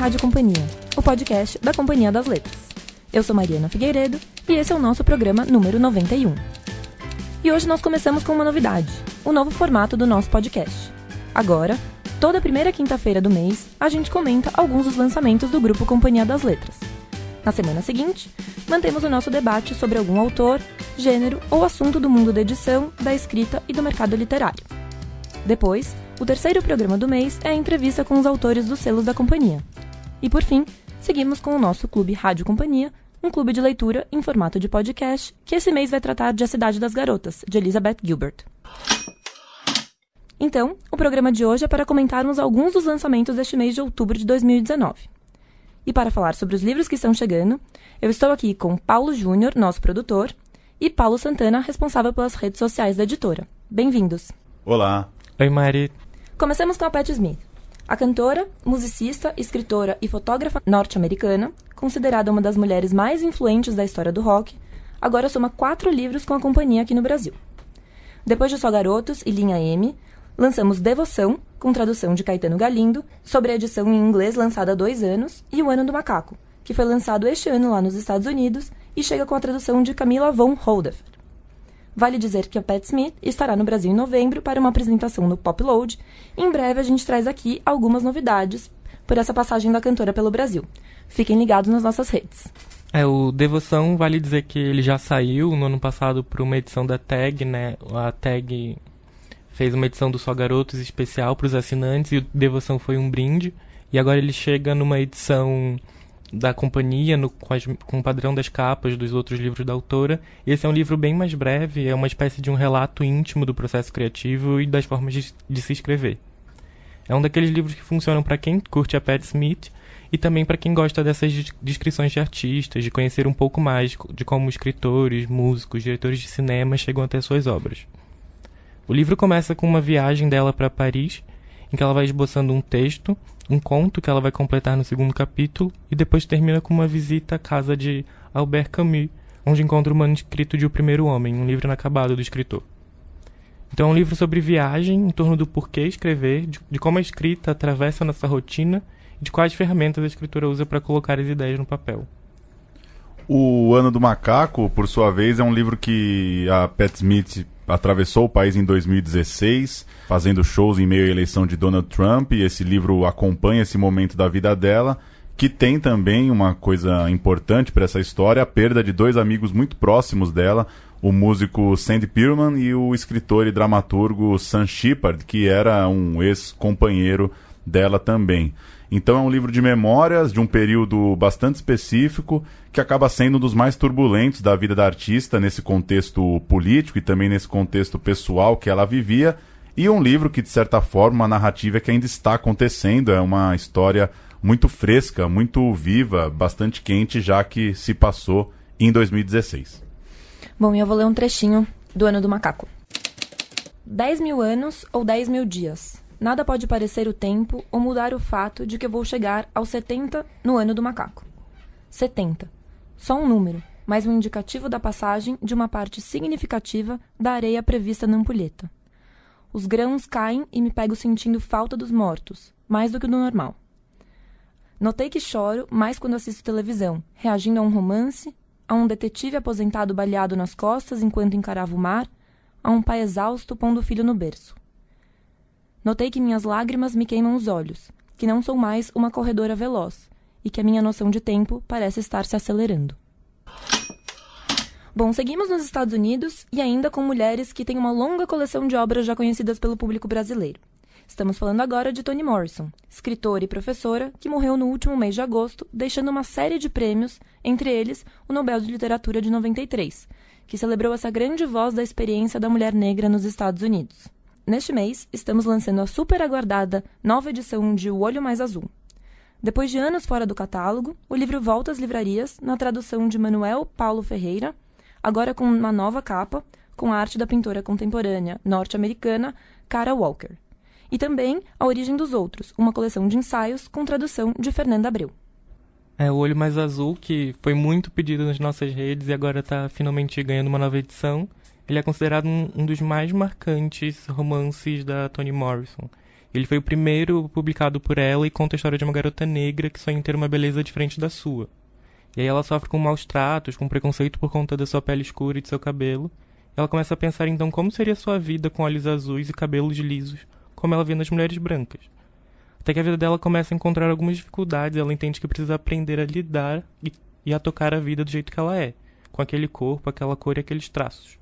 Rádio Companhia, o podcast da Companhia das Letras. Eu sou Mariana Figueiredo e esse é o nosso programa número 91. E hoje nós começamos com uma novidade: o novo formato do nosso podcast. Agora, toda primeira quinta-feira do mês, a gente comenta alguns dos lançamentos do grupo Companhia das Letras. Na semana seguinte, mantemos o nosso debate sobre algum autor, gênero ou assunto do mundo da edição, da escrita e do mercado literário. Depois, o terceiro programa do mês é a entrevista com os autores dos selos da companhia. E por fim, seguimos com o nosso Clube Rádio Companhia, um clube de leitura em formato de podcast, que esse mês vai tratar de A Cidade das Garotas, de Elizabeth Gilbert. Então, o programa de hoje é para comentarmos alguns dos lançamentos deste mês de outubro de 2019. E para falar sobre os livros que estão chegando, eu estou aqui com Paulo Júnior, nosso produtor, e Paulo Santana, responsável pelas redes sociais da editora. Bem-vindos! Olá! Oi, Mari! Começamos com a Pat Smith. A cantora, musicista, escritora e fotógrafa norte-americana, considerada uma das mulheres mais influentes da história do rock, agora soma quatro livros com a companhia aqui no Brasil. Depois de Só Garotos e Linha M, lançamos Devoção, com tradução de Caetano Galindo, sobre a edição em inglês lançada há dois anos, e O Ano do Macaco, que foi lançado este ano lá nos Estados Unidos e chega com a tradução de Camila von Holdefer. Vale dizer que a Pat Smith estará no Brasil em novembro para uma apresentação no Pop Load. Em breve a gente traz aqui algumas novidades por essa passagem da cantora pelo Brasil. Fiquem ligados nas nossas redes. É, o Devoção vale dizer que ele já saiu no ano passado para uma edição da Tag, né? A Tag fez uma edição do Só Garotos especial para os assinantes e o Devoção foi um brinde. E agora ele chega numa edição da companhia, no, com, as, com, o padrão das capas dos outros livros da autora. Esse é um livro bem mais breve, é uma espécie de um relato íntimo do processo criativo e das formas de, de se escrever. É um daqueles livros que funcionam para quem curte a Pat Smith e também para quem gosta dessas descrições de artistas, de conhecer um pouco mais de como escritores, músicos, diretores de cinema chegam até suas obras. O livro começa com uma viagem dela para Paris, em que ela vai esboçando um texto um conto que ela vai completar no segundo capítulo e depois termina com uma visita à casa de Albert Camus, onde encontra o manuscrito de O Primeiro Homem, um livro inacabado do escritor. Então é um livro sobre viagem, em torno do porquê escrever, de, de como a escrita atravessa nossa rotina e de quais ferramentas a escritura usa para colocar as ideias no papel. O Ano do Macaco, por sua vez, é um livro que a Pat Smith atravessou o país em 2016, fazendo shows em meio à eleição de Donald Trump, e esse livro acompanha esse momento da vida dela, que tem também uma coisa importante para essa história, a perda de dois amigos muito próximos dela, o músico Sandy Pearman e o escritor e dramaturgo Sam Shepard, que era um ex-companheiro dela também. Então é um livro de memórias de um período bastante específico que acaba sendo um dos mais turbulentos da vida da artista nesse contexto político e também nesse contexto pessoal que ela vivia. E um livro que, de certa forma, uma narrativa que ainda está acontecendo, é uma história muito fresca, muito viva, bastante quente, já que se passou em 2016. Bom, eu vou ler um trechinho do Ano do Macaco. 10 mil anos ou 10 mil dias. Nada pode parecer o tempo ou mudar o fato de que eu vou chegar aos 70 no ano do macaco. 70. Só um número, mas um indicativo da passagem de uma parte significativa da areia prevista na ampulheta. Os grãos caem e me pego sentindo falta dos mortos, mais do que do normal. Notei que choro mais quando assisto televisão, reagindo a um romance, a um detetive aposentado baleado nas costas enquanto encarava o mar, a um pai exausto pondo o filho no berço. Notei que minhas lágrimas me queimam os olhos, que não sou mais uma corredora veloz e que a minha noção de tempo parece estar se acelerando. Bom, seguimos nos Estados Unidos e ainda com mulheres que têm uma longa coleção de obras já conhecidas pelo público brasileiro. Estamos falando agora de Toni Morrison, escritora e professora que morreu no último mês de agosto, deixando uma série de prêmios, entre eles o Nobel de Literatura de 93, que celebrou essa grande voz da experiência da mulher negra nos Estados Unidos. Neste mês, estamos lançando a super aguardada nova edição de O Olho Mais Azul. Depois de anos fora do catálogo, o livro volta às livrarias na tradução de Manuel Paulo Ferreira, agora com uma nova capa, com a arte da pintora contemporânea norte-americana Cara Walker. E também A Origem dos Outros, uma coleção de ensaios com tradução de Fernanda Abreu. É o Olho Mais Azul, que foi muito pedido nas nossas redes e agora está finalmente ganhando uma nova edição. Ele é considerado um, um dos mais marcantes romances da Toni Morrison. Ele foi o primeiro publicado por ela e conta a história de uma garota negra que sonha em ter uma beleza diferente da sua. E aí ela sofre com maus tratos, com preconceito por conta da sua pele escura e de seu cabelo. Ela começa a pensar então como seria sua vida com olhos azuis e cabelos lisos, como ela vê nas mulheres brancas. Até que a vida dela começa a encontrar algumas dificuldades, ela entende que precisa aprender a lidar e, e a tocar a vida do jeito que ela é, com aquele corpo, aquela cor e aqueles traços.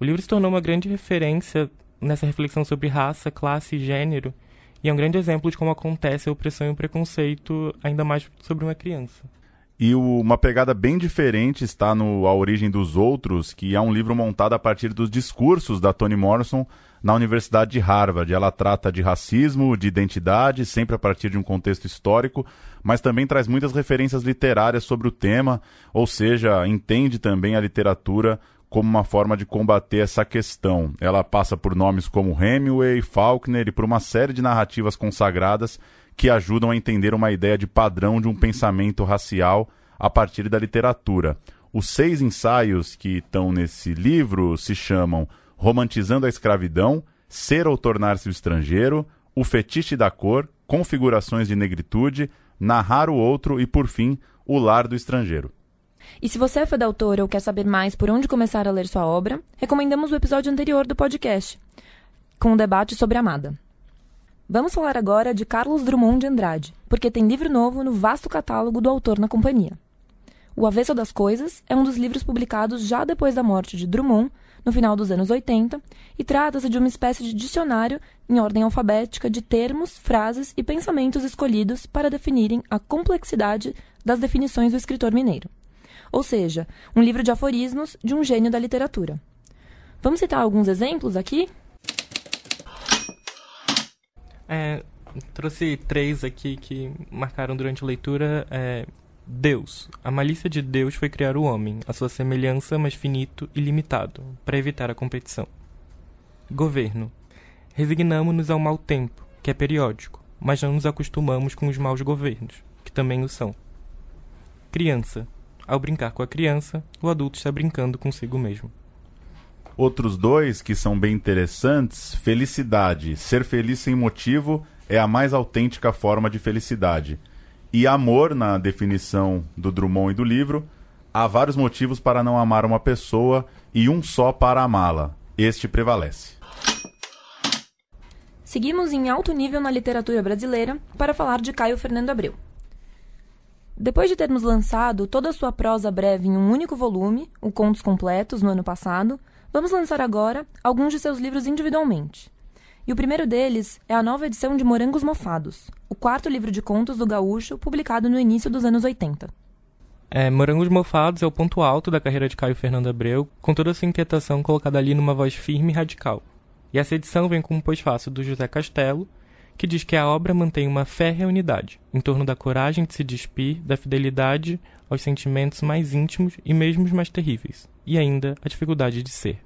O livro se tornou uma grande referência nessa reflexão sobre raça, classe e gênero, e é um grande exemplo de como acontece a opressão e o preconceito, ainda mais sobre uma criança. E o, uma pegada bem diferente está no A Origem dos Outros, que é um livro montado a partir dos discursos da Toni Morrison na Universidade de Harvard. Ela trata de racismo, de identidade, sempre a partir de um contexto histórico, mas também traz muitas referências literárias sobre o tema, ou seja, entende também a literatura como uma forma de combater essa questão. Ela passa por nomes como Hemingway, Faulkner e por uma série de narrativas consagradas que ajudam a entender uma ideia de padrão de um pensamento racial a partir da literatura. Os seis ensaios que estão nesse livro se chamam Romantizando a Escravidão, Ser ou Tornar-se o Estrangeiro, O Fetiche da Cor, Configurações de Negritude, Narrar o Outro e, por fim, O Lar do Estrangeiro. E se você é fã da autora ou quer saber mais por onde começar a ler sua obra, recomendamos o episódio anterior do podcast, com o um debate sobre Amada. Vamos falar agora de Carlos Drummond de Andrade, porque tem livro novo no vasto catálogo do autor na companhia. O Avesso das Coisas é um dos livros publicados já depois da morte de Drummond, no final dos anos 80, e trata-se de uma espécie de dicionário em ordem alfabética de termos, frases e pensamentos escolhidos para definirem a complexidade das definições do escritor mineiro ou seja, um livro de aforismos de um gênio da literatura. Vamos citar alguns exemplos aqui? É, trouxe três aqui que marcaram durante a leitura. É, Deus. A malícia de Deus foi criar o homem, a sua semelhança, mas finito e limitado, para evitar a competição. Governo. Resignamo-nos ao mau tempo, que é periódico, mas não nos acostumamos com os maus governos, que também o são. Criança. Ao brincar com a criança, o adulto está brincando consigo mesmo. Outros dois que são bem interessantes: felicidade. Ser feliz sem motivo é a mais autêntica forma de felicidade. E amor, na definição do Drummond e do livro, há vários motivos para não amar uma pessoa e um só para amá-la. Este prevalece. Seguimos em alto nível na literatura brasileira para falar de Caio Fernando Abreu. Depois de termos lançado toda a sua prosa breve em um único volume, o Contos Completos, no ano passado, vamos lançar agora alguns de seus livros individualmente. E o primeiro deles é a nova edição de Morangos Mofados, o quarto livro de contos do Gaúcho, publicado no início dos anos 80. É, Morangos Mofados é o ponto alto da carreira de Caio Fernando Abreu, com toda a sua inquietação colocada ali numa voz firme e radical. E essa edição vem com um pós-fácil do José Castelo, que diz que a obra mantém uma férrea unidade em torno da coragem de se despir, da fidelidade aos sentimentos mais íntimos e mesmo os mais terríveis, e ainda a dificuldade de ser.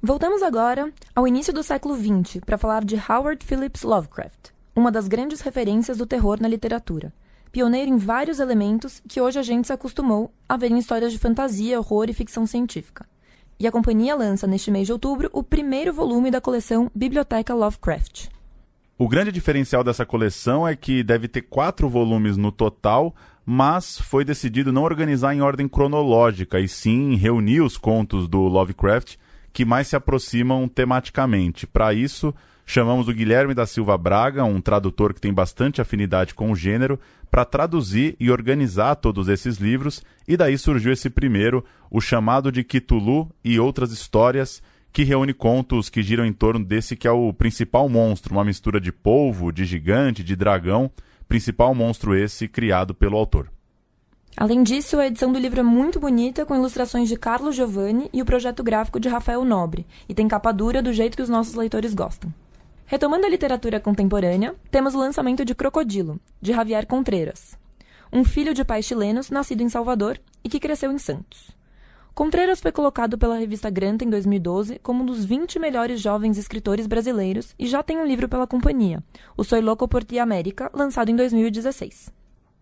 Voltamos agora ao início do século XX para falar de Howard Phillips Lovecraft, uma das grandes referências do terror na literatura, pioneiro em vários elementos que hoje a gente se acostumou a ver em histórias de fantasia, horror e ficção científica. E a companhia lança neste mês de outubro o primeiro volume da coleção Biblioteca Lovecraft. O grande diferencial dessa coleção é que deve ter quatro volumes no total, mas foi decidido não organizar em ordem cronológica, e sim reunir os contos do Lovecraft que mais se aproximam tematicamente. Para isso, chamamos o Guilherme da Silva Braga, um tradutor que tem bastante afinidade com o gênero, para traduzir e organizar todos esses livros, e daí surgiu esse primeiro, o chamado de Cthulhu e outras histórias que reúne contos que giram em torno desse que é o principal monstro, uma mistura de polvo, de gigante, de dragão, principal monstro esse criado pelo autor. Além disso, a edição do livro é muito bonita, com ilustrações de Carlos Giovanni e o projeto gráfico de Rafael Nobre, e tem capa dura do jeito que os nossos leitores gostam. Retomando a literatura contemporânea, temos o lançamento de Crocodilo, de Javier Contreras, um filho de pais chilenos nascido em Salvador e que cresceu em Santos. Contreras foi colocado pela revista Granta em 2012 como um dos 20 melhores jovens escritores brasileiros e já tem um livro pela companhia, O Soy Loco por Ti América, lançado em 2016.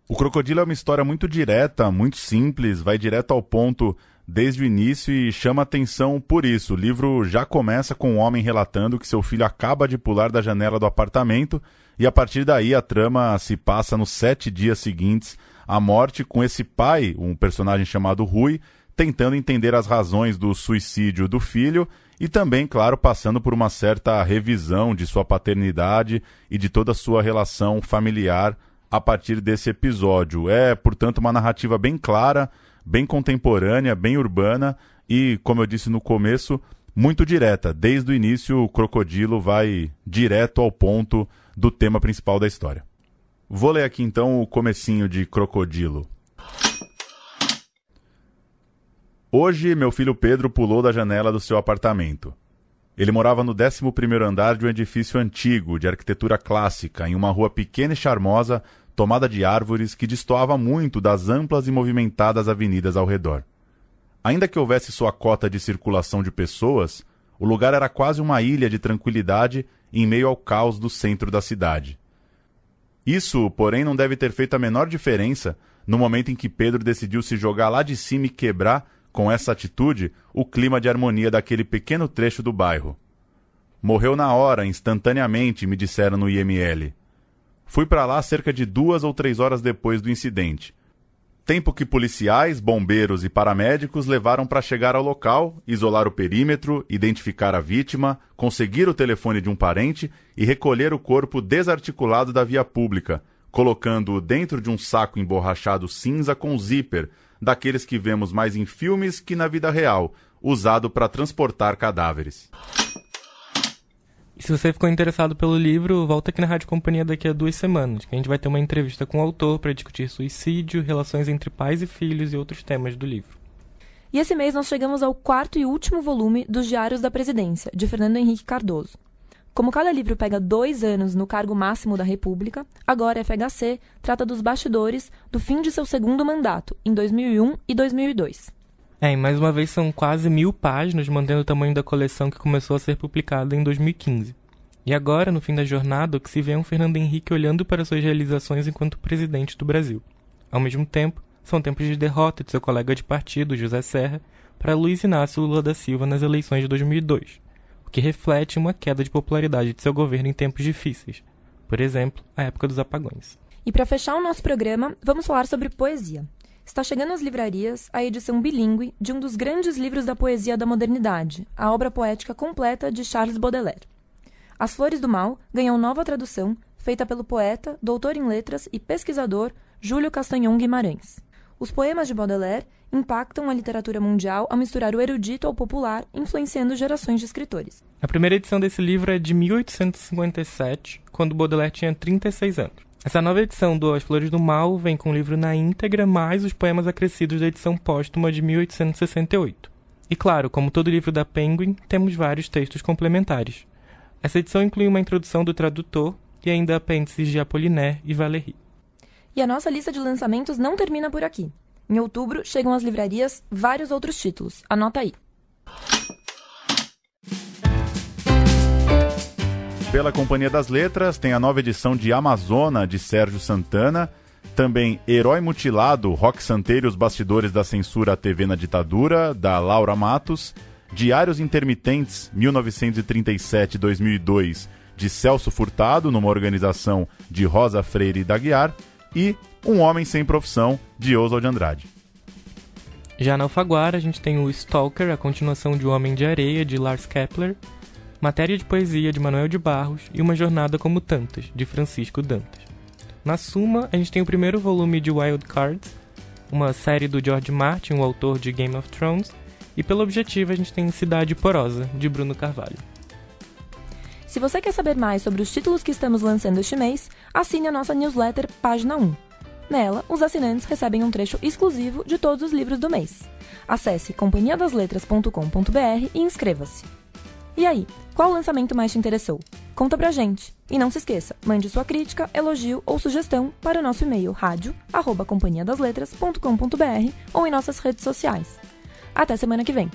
O Crocodilo é uma história muito direta, muito simples, vai direto ao ponto desde o início e chama atenção por isso. O livro já começa com um homem relatando que seu filho acaba de pular da janela do apartamento e a partir daí a trama se passa nos sete dias seguintes à morte, com esse pai, um personagem chamado Rui, tentando entender as razões do suicídio do filho e também, claro, passando por uma certa revisão de sua paternidade e de toda a sua relação familiar a partir desse episódio. É, portanto, uma narrativa bem clara, bem contemporânea, bem urbana e, como eu disse no começo, muito direta. Desde o início, o Crocodilo vai direto ao ponto do tema principal da história. Vou ler aqui então o comecinho de Crocodilo. Hoje, meu filho Pedro pulou da janela do seu apartamento. Ele morava no 11 andar de um edifício antigo, de arquitetura clássica, em uma rua pequena e charmosa, tomada de árvores que destoava muito das amplas e movimentadas avenidas ao redor. Ainda que houvesse sua cota de circulação de pessoas, o lugar era quase uma ilha de tranquilidade em meio ao caos do centro da cidade. Isso, porém, não deve ter feito a menor diferença no momento em que Pedro decidiu se jogar lá de cima e quebrar com essa atitude, o clima de harmonia daquele pequeno trecho do bairro. Morreu na hora, instantaneamente, me disseram no IML. Fui para lá cerca de duas ou três horas depois do incidente. Tempo que policiais, bombeiros e paramédicos levaram para chegar ao local, isolar o perímetro, identificar a vítima, conseguir o telefone de um parente e recolher o corpo desarticulado da via pública, colocando-o dentro de um saco emborrachado cinza com zíper, daqueles que vemos mais em filmes que na vida real, usado para transportar cadáveres. E se você ficou interessado pelo livro, volta aqui na Rádio Companhia daqui a duas semanas, que a gente vai ter uma entrevista com o autor para discutir suicídio, relações entre pais e filhos e outros temas do livro. E esse mês nós chegamos ao quarto e último volume dos Diários da Presidência, de Fernando Henrique Cardoso. Como cada livro pega dois anos no cargo máximo da República, agora a FHC trata dos bastidores do fim de seu segundo mandato, em 2001 e 2002. É, e mais uma vez são quase mil páginas, mantendo o tamanho da coleção que começou a ser publicada em 2015. E agora, no fim da jornada, o que se vê é um Fernando Henrique olhando para suas realizações enquanto presidente do Brasil. Ao mesmo tempo, são tempos de derrota de seu colega de partido, José Serra, para Luiz Inácio Lula da Silva nas eleições de 2002 que reflete uma queda de popularidade de seu governo em tempos difíceis, por exemplo, a época dos apagões. E para fechar o nosso programa, vamos falar sobre poesia. Está chegando às livrarias a edição bilíngue de um dos grandes livros da poesia da modernidade, a obra poética completa de Charles Baudelaire. As Flores do Mal ganhou nova tradução, feita pelo poeta, doutor em letras e pesquisador Júlio Castanhon Guimarães. Os poemas de Baudelaire impactam a literatura mundial ao misturar o erudito ao popular, influenciando gerações de escritores. A primeira edição desse livro é de 1857, quando Baudelaire tinha 36 anos. Essa nova edição do As Flores do Mal vem com o livro na íntegra, mais os poemas acrescidos da edição póstuma de 1868. E claro, como todo livro da Penguin, temos vários textos complementares. Essa edição inclui uma introdução do tradutor e ainda apêndices de Apollinaire e Valéry. E a nossa lista de lançamentos não termina por aqui. Em outubro, chegam às livrarias vários outros títulos. Anota aí. Pela Companhia das Letras, tem a nova edição de Amazona, de Sérgio Santana. Também Herói Mutilado, Rock Santeiro os Bastidores da Censura à TV na Ditadura, da Laura Matos. Diários Intermitentes, 1937-2002, de Celso Furtado, numa organização de Rosa Freire e da Guiar e Um Homem Sem Profissão, de Oswald Andrade. Já na Alfaguara, a gente tem o Stalker, a continuação de O Homem de Areia, de Lars Kepler, Matéria de Poesia, de Manuel de Barros, e Uma Jornada Como Tantas, de Francisco Dantas. Na Suma, a gente tem o primeiro volume de Wild Cards, uma série do George Martin, o autor de Game of Thrones, e pelo objetivo a gente tem Cidade Porosa, de Bruno Carvalho. Se você quer saber mais sobre os títulos que estamos lançando este mês, assine a nossa newsletter Página 1. Nela, os assinantes recebem um trecho exclusivo de todos os livros do mês. Acesse companhiadasletras.com.br e inscreva-se. E aí, qual lançamento mais te interessou? Conta pra gente. E não se esqueça, mande sua crítica, elogio ou sugestão para o nosso e-mail rádio@companhiadasletras.com.br ou em nossas redes sociais. Até semana que vem.